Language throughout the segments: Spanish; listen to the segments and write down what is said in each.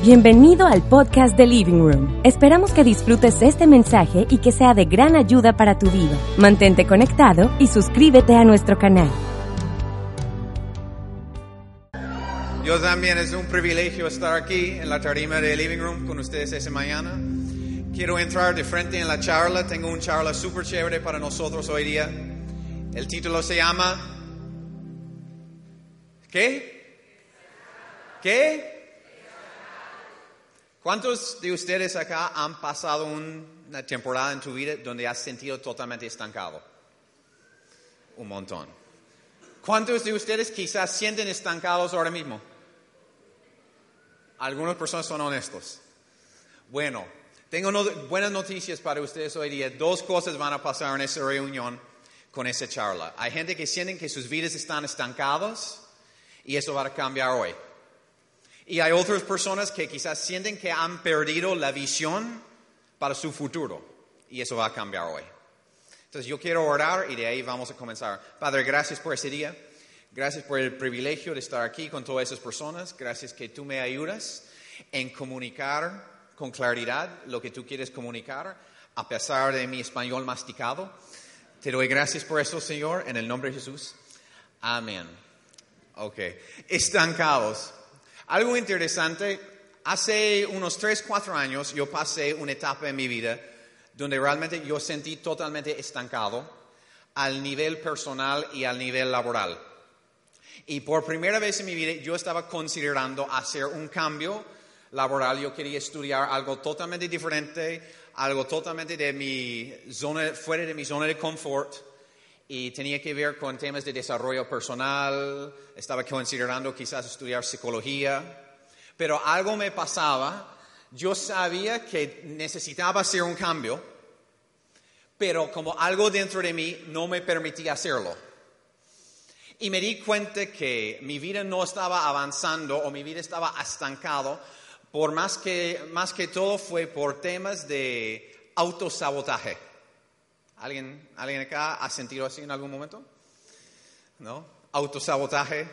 Bienvenido al podcast de Living Room. Esperamos que disfrutes este mensaje y que sea de gran ayuda para tu vida. Mantente conectado y suscríbete a nuestro canal. Yo también es un privilegio estar aquí en la tarima de Living Room con ustedes esta mañana. Quiero entrar de frente en la charla. Tengo una charla súper chévere para nosotros hoy día. El título se llama... ¿Qué? ¿Qué? ¿Cuántos de ustedes acá han pasado una temporada en tu vida donde has sentido totalmente estancado? Un montón. ¿Cuántos de ustedes quizás sienten estancados ahora mismo? Algunas personas son honestos. Bueno, tengo buenas noticias para ustedes hoy día. Dos cosas van a pasar en esa reunión con esa charla. Hay gente que sienten que sus vidas están estancadas y eso va a cambiar hoy. Y hay otras personas que quizás sienten que han perdido la visión para su futuro y eso va a cambiar hoy. Entonces yo quiero orar y de ahí vamos a comenzar. Padre, gracias por ese día. Gracias por el privilegio de estar aquí con todas esas personas. Gracias que tú me ayudas en comunicar con claridad lo que tú quieres comunicar, a pesar de mi español masticado. Te doy gracias por eso, Señor, en el nombre de Jesús. Amén. Ok. Estancados. Algo interesante. Hace unos 3, 4 años yo pasé una etapa en mi vida donde realmente yo sentí totalmente estancado al nivel personal y al nivel laboral. Y por primera vez en mi vida yo estaba considerando hacer un cambio laboral. Yo quería estudiar algo totalmente diferente, algo totalmente de mi zona, fuera de mi zona de confort. Y tenía que ver con temas de desarrollo personal. Estaba considerando quizás estudiar psicología. Pero algo me pasaba. Yo sabía que necesitaba hacer un cambio, pero como algo dentro de mí no me permitía hacerlo. Y me di cuenta que mi vida no estaba avanzando o mi vida estaba estancado, por más que, más que todo fue por temas de autosabotaje. ¿Alguien, ¿Alguien acá ha sentido así en algún momento? ¿No? Autosabotaje.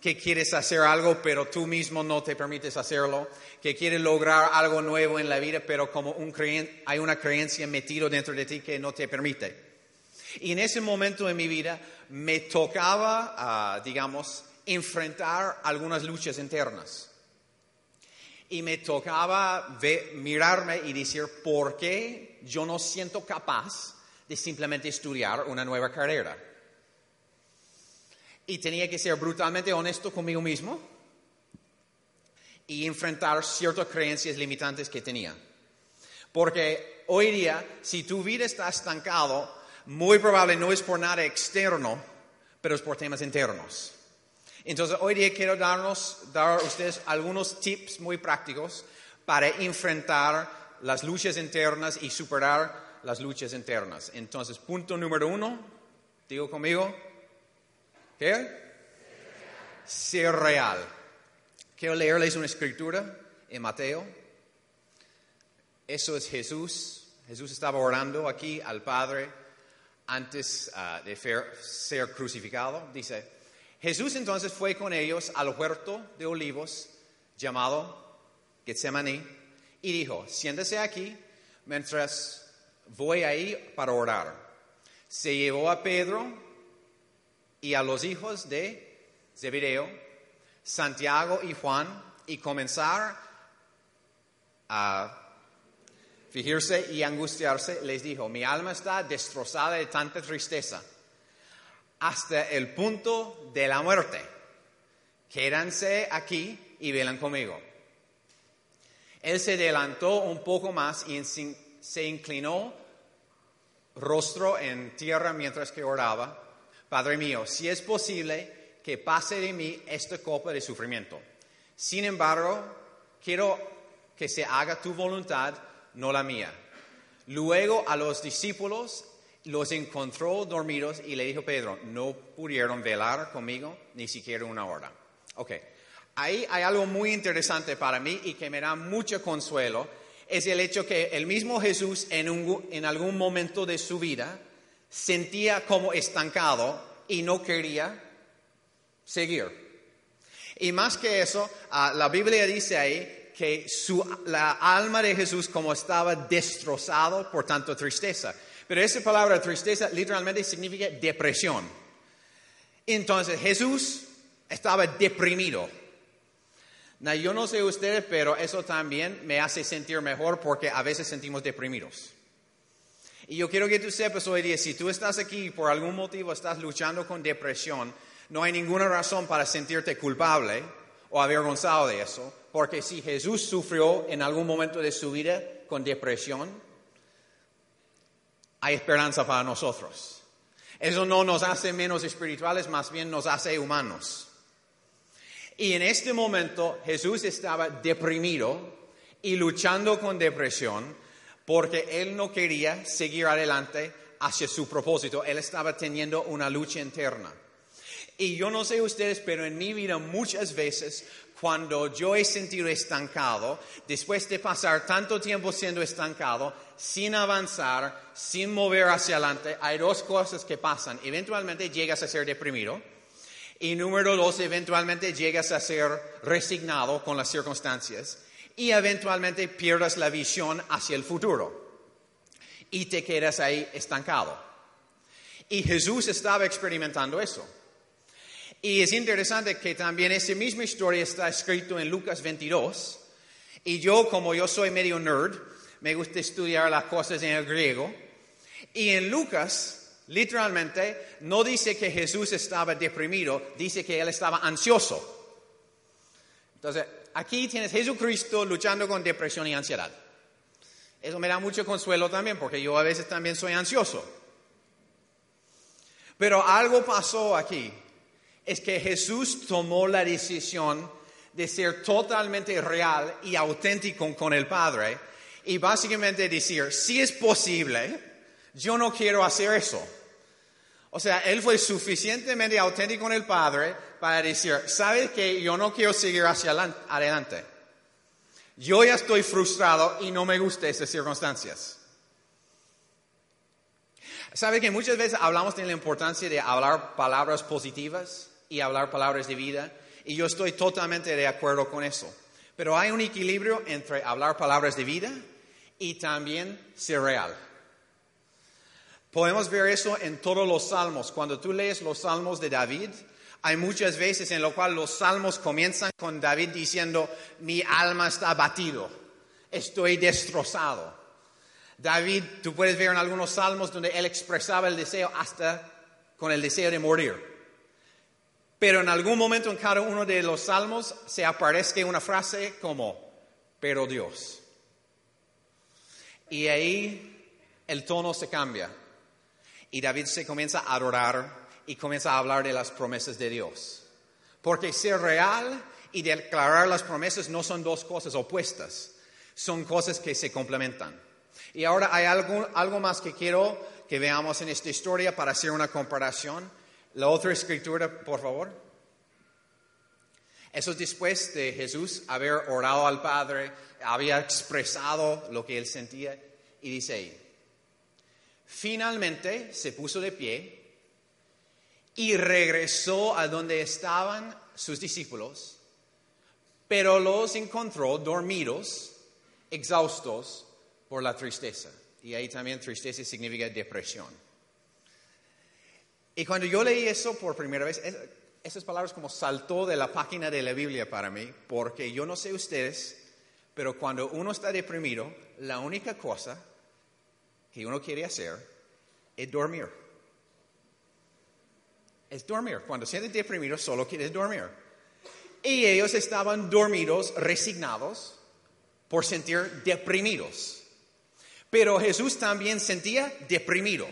Que quieres hacer algo, pero tú mismo no te permites hacerlo. Que quieres lograr algo nuevo en la vida, pero como un creen- hay una creencia metida dentro de ti que no te permite. Y en ese momento de mi vida me tocaba, ah, digamos, enfrentar algunas luchas internas. Y me tocaba ve- mirarme y decir, ¿por qué yo no siento capaz de simplemente estudiar una nueva carrera? Y tenía que ser brutalmente honesto conmigo mismo y enfrentar ciertas creencias limitantes que tenía. Porque hoy día, si tu vida está estancado, muy probable no es por nada externo, pero es por temas internos. Entonces, hoy día quiero darnos, dar a ustedes algunos tips muy prácticos para enfrentar las luchas internas y superar las luchas internas. Entonces, punto número uno, digo conmigo, ¿qué? Ser real. Quiero leerles una escritura en Mateo. Eso es Jesús. Jesús estaba orando aquí al Padre antes ah, de ser crucificado. Dice, Jesús entonces fue con ellos al huerto de olivos llamado Getsemaní y dijo, siéntese aquí mientras voy ahí para orar. Se llevó a Pedro y a los hijos de Zebedeo, Santiago y Juan y comenzar a fingirse y angustiarse, les dijo, mi alma está destrozada de tanta tristeza, hasta el punto de la muerte. Quédanse aquí y velan conmigo. Él se adelantó un poco más y se inclinó rostro en tierra mientras que oraba. Padre mío, si es posible que pase de mí esta copa de sufrimiento. Sin embargo, quiero que se haga tu voluntad, no la mía. Luego a los discípulos los encontró dormidos y le dijo Pedro, no pudieron velar conmigo ni siquiera una hora. Ok, ahí hay algo muy interesante para mí y que me da mucho consuelo, es el hecho que el mismo Jesús en, algún momento de su vida sentía como estancado y no quería seguir. Y más que eso, ah, la Biblia dice ahí que la alma de Jesús como estaba destrozado por tanto tristeza. Pero esa palabra tristeza literalmente significa depresión. Entonces Jesús estaba deprimido. Now, yo no sé ustedes, pero eso también me hace sentir mejor porque a veces sentimos deprimidos. Y yo quiero que tú sepas hoy día, si tú estás aquí y por algún motivo estás luchando con depresión, no hay ninguna razón para sentirte culpable o avergonzado de eso, porque si Jesús sufrió en algún momento de su vida con depresión, hay esperanza para nosotros. Eso no nos hace menos espirituales, más bien nos hace humanos. Y en este momento Jesús estaba deprimido y luchando con depresión porque él no quería seguir adelante hacia su propósito. Él estaba teniendo una lucha interna. Y yo no sé ustedes, pero en mi vida muchas veces cuando yo he sentido estancado, después de pasar tanto tiempo siendo estancado, sin avanzar, sin mover hacia adelante, hay dos cosas que pasan. Eventualmente llegas a ser deprimido y número dos, eventualmente llegas a ser resignado con las circunstancias y eventualmente pierdas la visión hacia el futuro y te quedas ahí estancado. Y Jesús estaba experimentando eso. Y es interesante que también esa misma historia está escrito en Lucas 22. Y yo, como yo soy medio nerd, me gusta estudiar las cosas en el griego. Y en Lucas, literalmente, no dice que Jesús estaba deprimido, dice que él estaba ansioso. Entonces, aquí tienes Jesucristo luchando con depresión y ansiedad. Eso me da mucho consuelo también, porque yo a veces también soy ansioso. Pero algo pasó aquí es que Jesús tomó la decisión de ser totalmente real y auténtico con el Padre y básicamente decir, si es posible, yo no quiero hacer eso. O sea, él fue suficientemente auténtico con el Padre para decir, ¿sabes que yo no quiero seguir hacia adelante? Yo ya estoy frustrado y no me gustan esas circunstancias. ¿Sabe que muchas veces hablamos de la importancia de hablar palabras positivas? y hablar palabras de vida. Y yo estoy totalmente de acuerdo con eso. Pero hay un equilibrio entre hablar palabras de vida y también ser real. Podemos ver eso en todos los salmos. Cuando tú lees los salmos de David, hay muchas veces en lo cual los salmos comienzan con David diciendo, mi alma está abatido, estoy destrozado. David, tú puedes ver en algunos salmos donde él expresaba el deseo hasta con el deseo de morir. Pero en algún momento en cada uno de los salmos se aparece una frase como, pero Dios. Y ahí el tono se cambia. Y David se comienza a adorar y comienza a hablar de las promesas de Dios. Porque ser real y declarar las promesas no son dos cosas opuestas, son cosas que se complementan. Y ahora hay algo, algo más que quiero que veamos en esta historia para hacer una comparación. La otra escritura, por favor. Eso es después de Jesús haber orado al Padre, había expresado lo que él sentía y dice ahí, finalmente se puso de pie y regresó a donde estaban sus discípulos, pero los encontró dormidos, exhaustos por la tristeza. Y ahí también tristeza significa depresión. Y cuando yo leí eso por primera vez, esas palabras como saltó de la página de la Biblia para mí, porque yo no sé ustedes, pero cuando uno está deprimido, la única cosa que uno quiere hacer es dormir. Es dormir. Cuando sientes deprimido, solo quieres dormir. Y ellos estaban dormidos, resignados, por sentir deprimidos. Pero Jesús también sentía deprimido.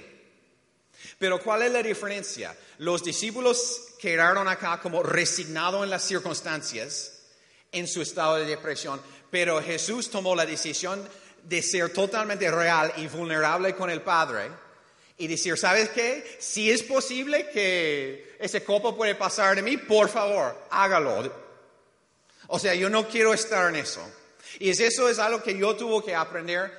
Pero ¿cuál es la diferencia? Los discípulos quedaron acá como resignados en las circunstancias en su estado de depresión, pero Jesús tomó la decisión de ser totalmente real y vulnerable con el Padre y decir, ¿sabes qué? Si es posible que ese copo puede pasar de mí, por favor, hágalo. O sea, yo no quiero estar en eso. Y eso es algo que yo tuve que aprender,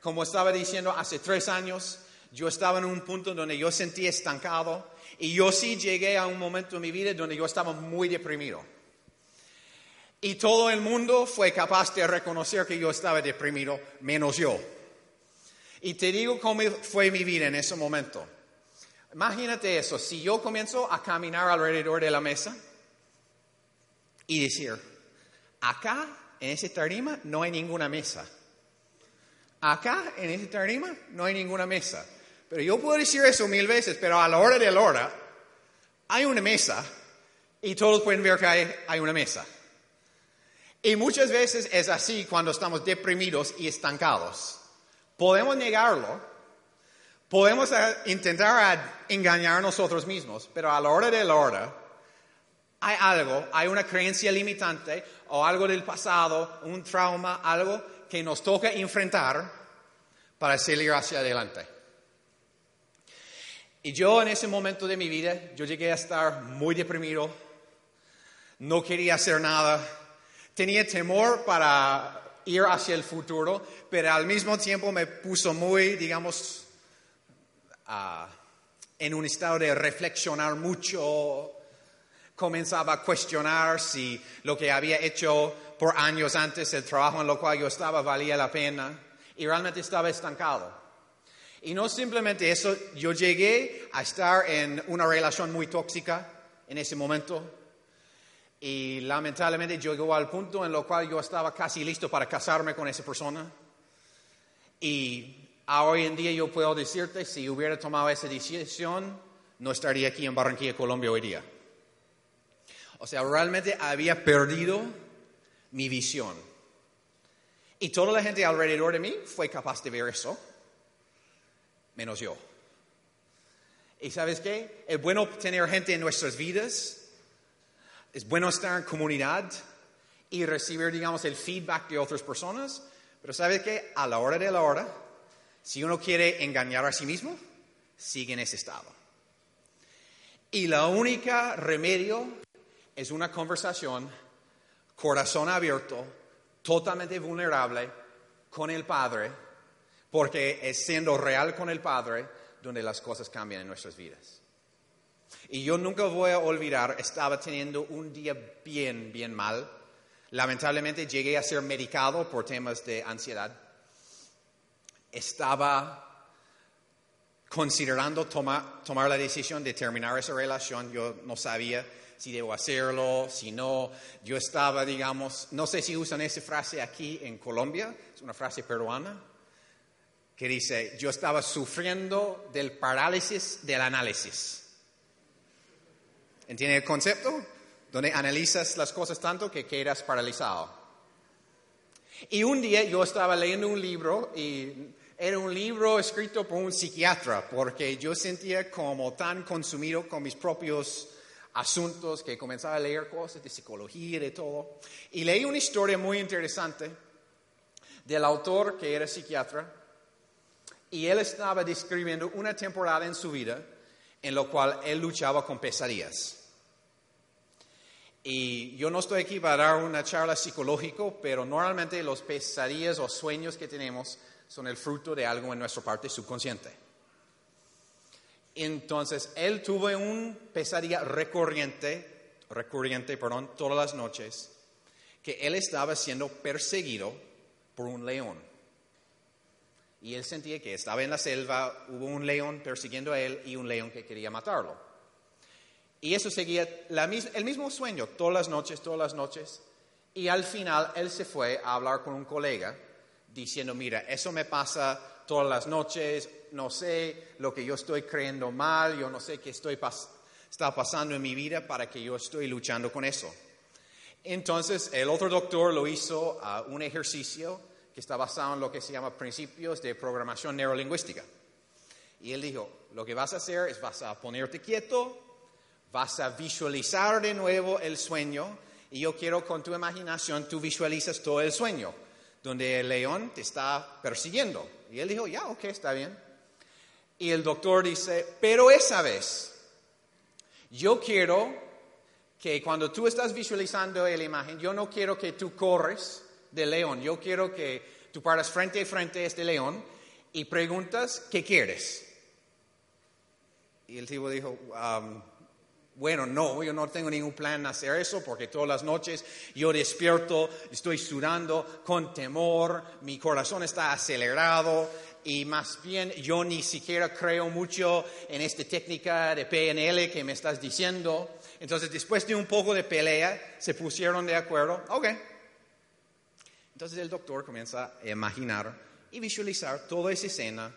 como estaba diciendo, hace tres años. Yo estaba en un punto donde yo sentí estancado y yo sí llegué a un momento en mi vida donde yo estaba muy deprimido. Y todo el mundo fue capaz de reconocer que yo estaba deprimido, menos yo. Y te digo cómo fue mi vida en ese momento. Imagínate eso, si yo comienzo a caminar alrededor de la mesa y decir, acá en ese tarima no hay ninguna mesa. Acá en ese tarima no hay ninguna mesa. Pero yo puedo decir eso mil veces, pero a la hora de la hora hay una mesa y todos pueden ver que hay, una mesa. Y muchas veces es así cuando estamos deprimidos y estancados. Podemos negarlo, podemos intentar engañar a nosotros mismos, pero a la hora de la hora hay algo, hay una creencia limitante o algo del pasado, un trauma, algo que nos toca enfrentar para salir hacia adelante. Y yo en ese momento de mi vida, yo llegué a estar muy deprimido, no quería hacer nada, tenía temor para ir hacia el futuro, pero al mismo tiempo me puso muy, digamos, ah, en un estado de reflexionar mucho, comenzaba a cuestionar si lo que había hecho por años antes, el trabajo en lo cual yo estaba, valía la pena, y realmente estaba estancado. Y no simplemente eso, yo llegué a estar en una relación muy tóxica en ese momento, y lamentablemente llegó al punto en lo cual yo estaba casi listo para casarme con esa persona. Y hoy en día yo puedo decirte, si hubiera tomado esa decisión, no estaría aquí en Barranquilla, Colombia hoy día. O sea, realmente había perdido mi visión. Y toda la gente alrededor de mí fue capaz de ver eso, menos yo. ¿Y sabes qué? Es bueno tener gente en nuestras vidas, es bueno estar en comunidad y recibir, digamos, el feedback de otras personas, pero ¿sabes qué? A la hora de la hora, si uno quiere engañar a sí mismo, sigue en ese estado. Y la única remedio es una conversación, corazón abierto, totalmente vulnerable con el Padre, porque es siendo real con el Padre donde las cosas cambian en nuestras vidas. Y yo nunca voy a olvidar, estaba teniendo un día bien, bien mal. Lamentablemente llegué a ser medicado por temas de ansiedad. Estaba considerando tomar la decisión de terminar esa relación. Yo no sabía si debo hacerlo, si no. Yo estaba, digamos, no sé si usan esa frase aquí en Colombia, es una frase peruana, que dice, yo estaba sufriendo del parálisis del análisis. ¿Entiende el concepto? Donde analizas las cosas tanto que quedas paralizado. Y un día yo estaba leyendo un libro y era un libro escrito por un psiquiatra porque yo sentía como tan consumido con mis propios asuntos, que comenzaba a leer cosas de psicología y de todo. Y leí una historia muy interesante del autor que era psiquiatra. Y él estaba describiendo una temporada en su vida en la cual él luchaba con pesadillas. Y yo no estoy aquí para dar una charla psicológica, pero normalmente los pesadillas o sueños que tenemos son el fruto de algo en nuestra parte subconsciente. Entonces, él tuvo un pesadilla recurrente, recurrente, perdón, todas las noches, que él estaba siendo perseguido por un león. Y él sentía que estaba en la selva, hubo un león persiguiendo a él y un león que quería matarlo. Y eso seguía el mismo sueño todas las noches, todas las noches. Y al final él se fue a hablar con un colega diciendo, mira, eso me pasa todas las noches, no sé lo que yo estoy creyendo mal, yo no sé qué estoy está pasando en mi vida para que yo estoy luchando con eso. Entonces, el otro doctor lo hizo a un ejercicio que está basado en lo que se llama principios de programación neurolingüística. Y él dijo, lo que vas a hacer es vas a ponerte quieto, vas a visualizar de nuevo el sueño y yo quiero con tu imaginación tú visualizas todo el sueño, donde el león te está persiguiendo. Y él dijo, ya, ok, está bien. Y el doctor dice, pero esa vez, yo quiero que cuando tú estás visualizando la imagen, yo no quiero que tú corres del león, yo quiero que tú paras frente a frente a este león y preguntas, ¿qué quieres? Y el tipo dijo, um, bueno, no, yo no tengo ningún plan de hacer eso porque todas las noches yo despierto, estoy sudando con temor, mi corazón está acelerado y más bien yo ni siquiera creo mucho en esta técnica de PNL que me estás diciendo. Entonces, después de un poco de pelea, se pusieron de acuerdo, ok. Entonces el doctor comienza a imaginar y visualizar toda esa escena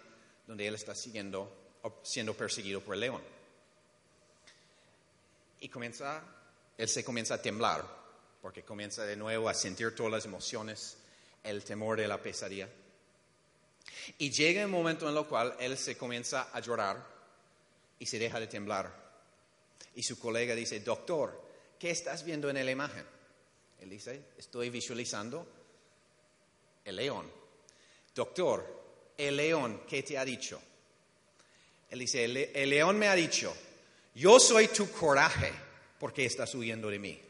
donde él está siguiendo, siendo perseguido por el león. Y comienza, él se comienza a temblar, porque comienza de nuevo a sentir todas las emociones, el temor de la pesadilla. Y llega un momento en el cual él se comienza a llorar y se deja de temblar. Y su colega dice, doctor, ¿qué estás viendo en la imagen? Él dice, estoy visualizando el león. Doctor, el león, ¿qué te ha dicho? Él dice, el, león me ha dicho, yo soy tu coraje porque estás huyendo de mí.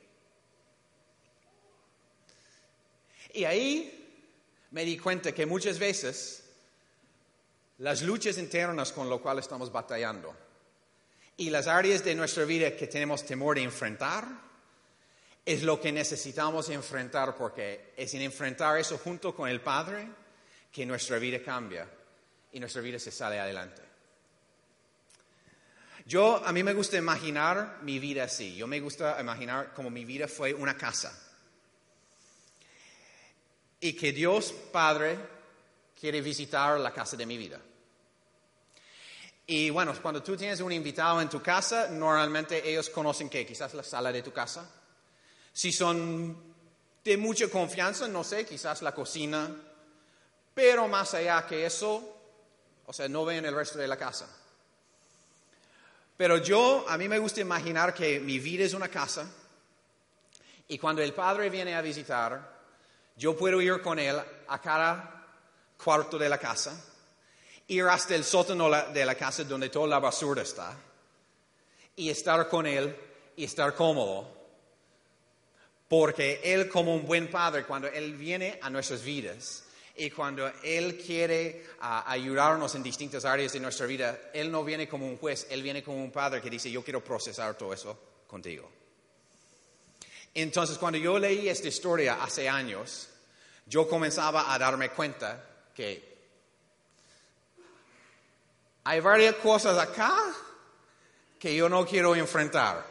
Y ahí me di cuenta que muchas veces las luchas internas con lo cual estamos batallando y las áreas de nuestra vida que tenemos temor de enfrentar es lo que necesitamos enfrentar porque es en enfrentar eso junto con el Padre que nuestra vida cambia y nuestra vida se sale adelante. Yo, a mí me gusta imaginar mi vida así. Yo me gusta imaginar como mi vida fue una casa. Y que Dios Padre quiere visitar la casa de mi vida. Y bueno, cuando tú tienes un invitado en tu casa, normalmente ellos conocen que quizás la sala de tu casa. Si son de mucha confianza, no sé, quizás la cocina. Pero más allá que eso, o sea, no ven el resto de la casa. Pero yo, a mí me gusta imaginar que mi vida es una casa y cuando el Padre viene a visitar, yo puedo ir con Él a cada cuarto de la casa, ir hasta el sótano de la casa donde toda la basura está y estar con Él y estar cómodo. Porque Él como un buen Padre, cuando Él viene a nuestras vidas, y cuando Él quiere ah, ayudarnos en distintas áreas de nuestra vida, Él no viene como un juez, Él viene como un padre que dice, yo quiero procesar todo eso contigo. Entonces, cuando yo leí esta historia hace años, yo comenzaba a darme cuenta que hay varias cosas acá que yo no quiero enfrentar.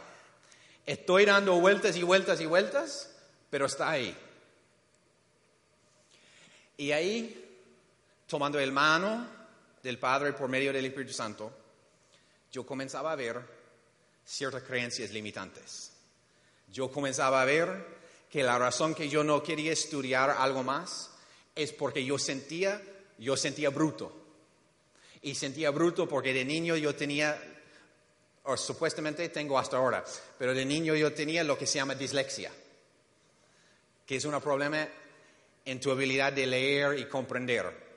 Estoy dando vueltas y vueltas y vueltas, pero está ahí. Y ahí, tomando el mano del Padre por medio del Espíritu Santo, yo comenzaba a ver ciertas creencias limitantes. Yo comenzaba a ver que la razón que yo no quería estudiar algo más es porque yo sentía, yo sentía bruto. Y sentía bruto porque de niño yo tenía, o supuestamente tengo hasta ahora, pero de niño yo tenía lo que se llama dislexia, que es un problema en tu habilidad de leer y comprender.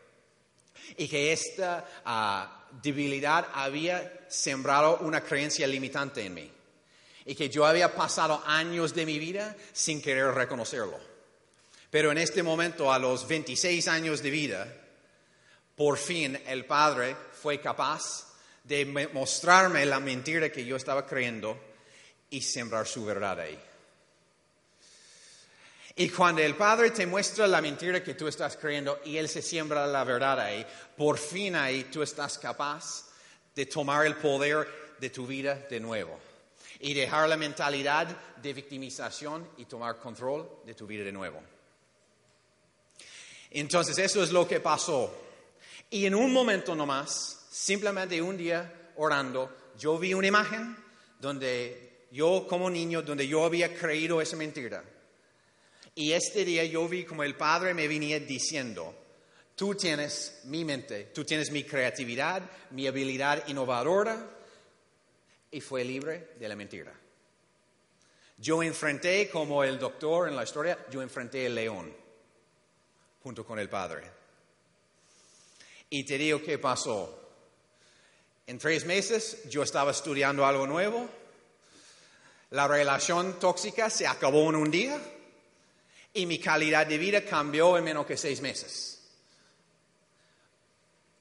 Y que esta ah, debilidad había sembrado una creencia limitante en mí. Y que yo había pasado años de mi vida sin querer reconocerlo. Pero en este momento, a los 26 años de vida, por fin el Padre fue capaz de mostrarme la mentira que yo estaba creyendo y sembrar su verdad ahí. Y cuando el Padre te muestra la mentira que tú estás creyendo y Él se siembra la verdad ahí, por fin ahí tú estás capaz de tomar el poder de tu vida de nuevo y dejar la mentalidad de victimización y tomar control de tu vida de nuevo. Entonces eso es lo que pasó. Y en un momento nomás, simplemente un día orando, yo vi una imagen donde yo como niño, donde yo había creído esa mentira. Y este día yo vi como el Padre me venía diciendo, tú tienes mi mente, tú tienes mi creatividad, mi habilidad innovadora, y fue libre de la mentira. Yo enfrenté, como el doctor en la historia, yo enfrenté el león junto con el padre. Y te digo qué pasó. En tres meses yo estaba estudiando algo nuevo. La relación tóxica se acabó en un día y mi calidad de vida cambió en menos que seis meses.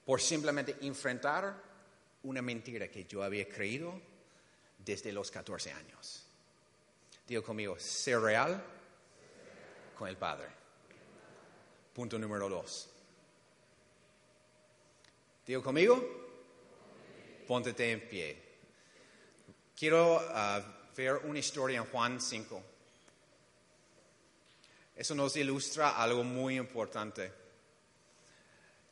Por simplemente enfrentar una mentira que yo había creído desde los 14 años. Digo conmigo, ser real con el Padre. Punto número dos. Digo conmigo, póntete en pie. Quiero uh, ver una historia en Juan 5. Eso nos ilustra algo muy importante.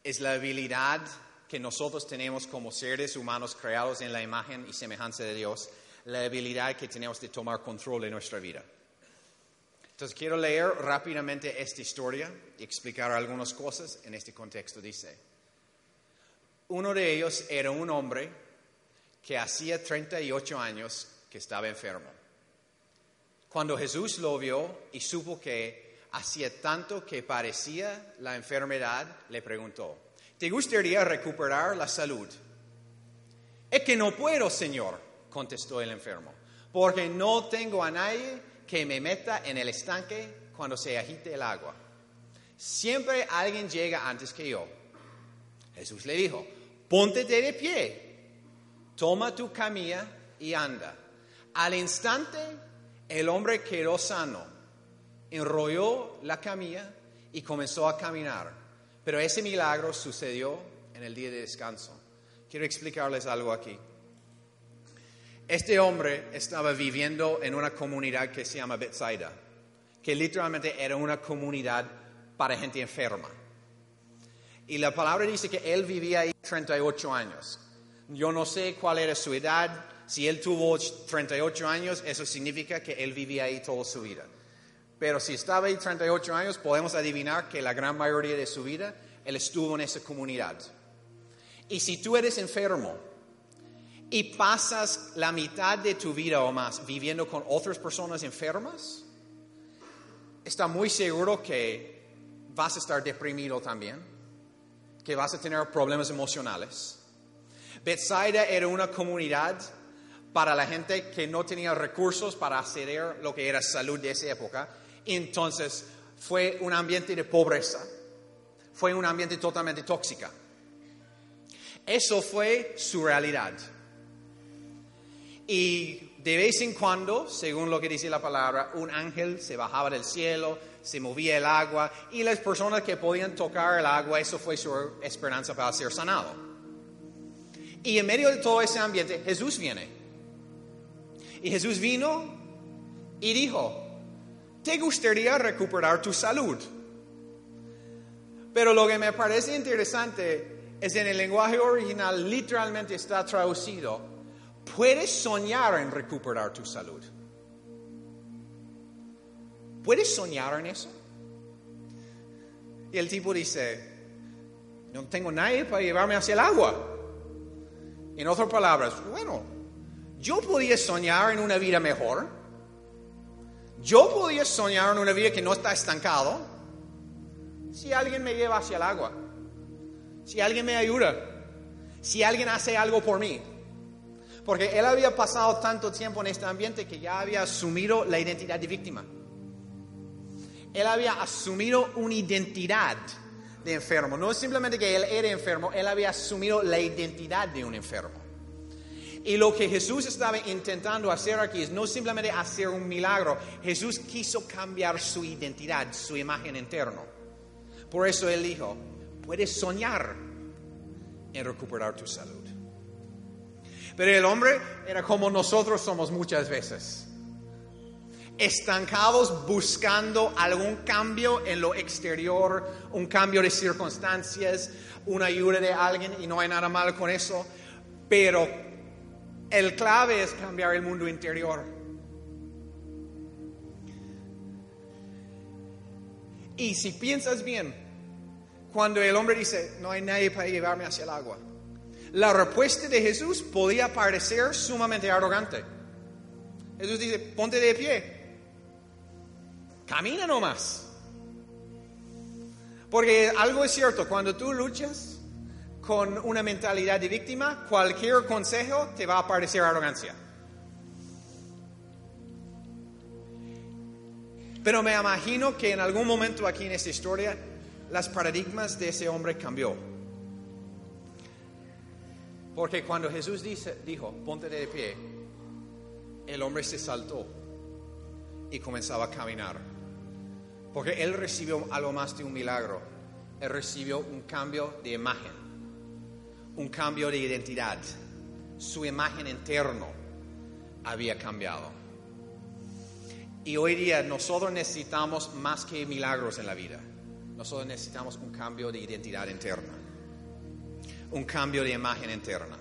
Es la habilidad que nosotros tenemos como seres humanos creados en la imagen y semejanza de Dios, la habilidad que tenemos de tomar control de nuestra vida. Entonces quiero leer rápidamente esta historia y explicar algunas cosas en este contexto. Dice, uno de ellos era un hombre que hacía 38 años que estaba enfermo. Cuando Jesús lo vio y supo que hacía tanto que parecía la enfermedad, le preguntó, ¿te gustaría recuperar la salud? Es que no puedo, Señor, contestó el enfermo, porque no tengo a nadie que me meta en el estanque cuando se agite el agua. Siempre alguien llega antes que yo. Jesús le dijo, ponte de pie, toma tu camilla y anda. Al instante el hombre quedó sano, enrolló la camilla y comenzó a caminar. Pero ese milagro sucedió en el día de descanso. Quiero explicarles algo aquí. Este hombre estaba viviendo en una comunidad que se llama Bethsaida, que literalmente era una comunidad para gente enferma. Y la palabra dice que él vivía ahí 38 años. Yo no sé cuál era su edad. Si él tuvo 38 años, eso significa que él vivía ahí toda su vida. Pero si estaba ahí 38 años, podemos adivinar que la gran mayoría de su vida él estuvo en esa comunidad. Y si tú eres enfermo y pasas la mitad de tu vida o más viviendo con otras personas enfermas, está muy seguro que vas a estar deprimido también, que vas a tener problemas emocionales. Bethsaida era una comunidad para la gente que no tenía recursos para acceder a lo que era salud de esa época. Entonces fue un ambiente de pobreza, fue un ambiente totalmente tóxico. Eso fue su realidad. Y de vez en cuando, según lo que dice la palabra, un ángel se bajaba del cielo, se movía el agua y las personas que podían tocar el agua, eso fue su esperanza para ser sanado. Y en medio de todo ese ambiente, Jesús viene. Y Jesús vino y dijo, ¿te gustaría recuperar tu salud? Pero lo que me parece interesante es en el lenguaje original literalmente está traducido, puedes soñar en recuperar tu salud. ¿Puedes soñar en eso? Y el tipo dice, no tengo nadie para llevarme hacia el agua. En otras palabras, bueno, yo podía soñar en una vida mejor. Yo podía soñar en una vida que no está estancado. Si alguien me lleva hacia el agua. Si alguien me ayuda. Si alguien hace algo por mí. Porque él había pasado tanto tiempo en este ambiente que ya había asumido la identidad de víctima. Él había asumido una identidad de enfermo. No simplemente que él era enfermo, él había asumido la identidad de un enfermo. Y lo que Jesús estaba intentando hacer aquí es no simplemente hacer un milagro, Jesús quiso cambiar su identidad, su imagen interna. Por eso él dijo, puedes soñar en recuperar tu salud. Pero el hombre era como nosotros somos muchas veces estancados buscando algún cambio en lo exterior, un cambio de circunstancias, una ayuda de alguien y no hay nada malo con eso, pero el clave es cambiar el mundo interior. Y si piensas bien, cuando el hombre dice, no hay nadie para llevarme hacia el agua, la respuesta de Jesús podía parecer sumamente arrogante. Jesús dice, ponte de pie, Camina nomás. Porque algo es cierto, cuando tú luchas con una mentalidad de víctima, cualquier consejo te va a parecer arrogancia. Pero me imagino que en algún momento aquí en esta historia, las paradigmas de ese hombre cambió. Porque cuando Jesús dice, dijo, ponte de pie, el hombre se saltó y comenzaba a caminar. Porque él recibió algo más de un milagro. Él recibió un cambio de imagen, un cambio de identidad. Su imagen interno había cambiado. Y hoy día nosotros necesitamos más que milagros en la vida. Nosotros necesitamos un cambio de identidad interna, un cambio de imagen interna,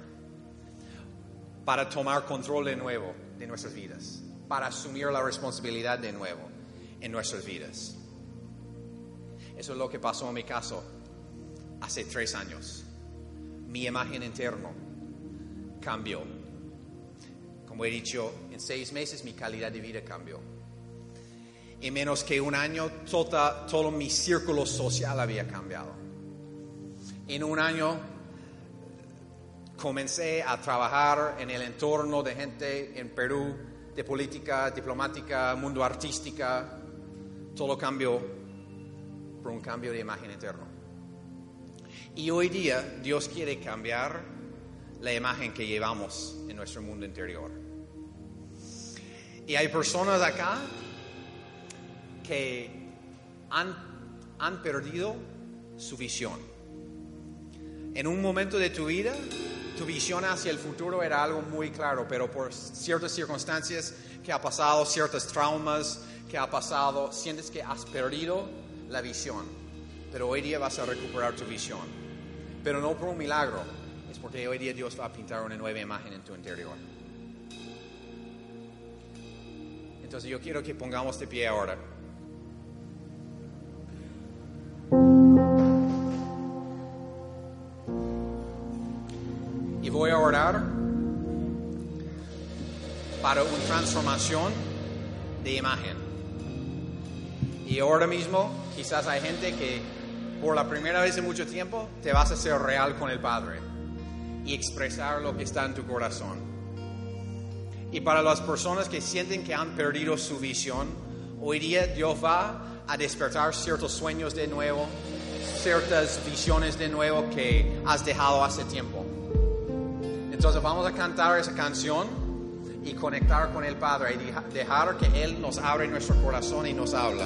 para tomar control de nuevo de nuestras vidas, para asumir la responsabilidad de nuevo en nuestras vidas. Eso es lo que pasó en mi caso hace tres años. Mi imagen interna cambió. Como he dicho, en seis meses mi calidad de vida cambió. En menos que un año todo, todo mi círculo social había cambiado. En un año comencé a trabajar en el entorno de gente en Perú, de política diplomática, mundo artística. Todo cambió por un cambio de imagen interno. Y hoy día Dios quiere cambiar la imagen que llevamos en nuestro mundo interior. Y hay personas acá que han, han perdido su visión. En un momento de tu vida, tu visión hacia el futuro era algo muy claro, pero por ciertas circunstancias que ha pasado, ciertos traumas que ha pasado, sientes que has perdido la visión. Pero hoy día vas a recuperar tu visión. Pero no por un milagro, es porque hoy día Dios va a pintar una nueva imagen en tu interior. Entonces yo quiero que pongamos de pie ahora. Y voy a orar para una transformación de imagen. Y ahora mismo quizás hay gente que por la primera vez en mucho tiempo te vas a hacer real con el Padre y expresar lo que está en tu corazón. Y para las personas que sienten que han perdido su visión, hoy día Dios va a despertar ciertos sueños de nuevo, ciertas visiones de nuevo que has dejado hace tiempo. Entonces vamos a cantar esa canción y conectar con el Padre y dejar que Él nos abra nuestro corazón y nos habla.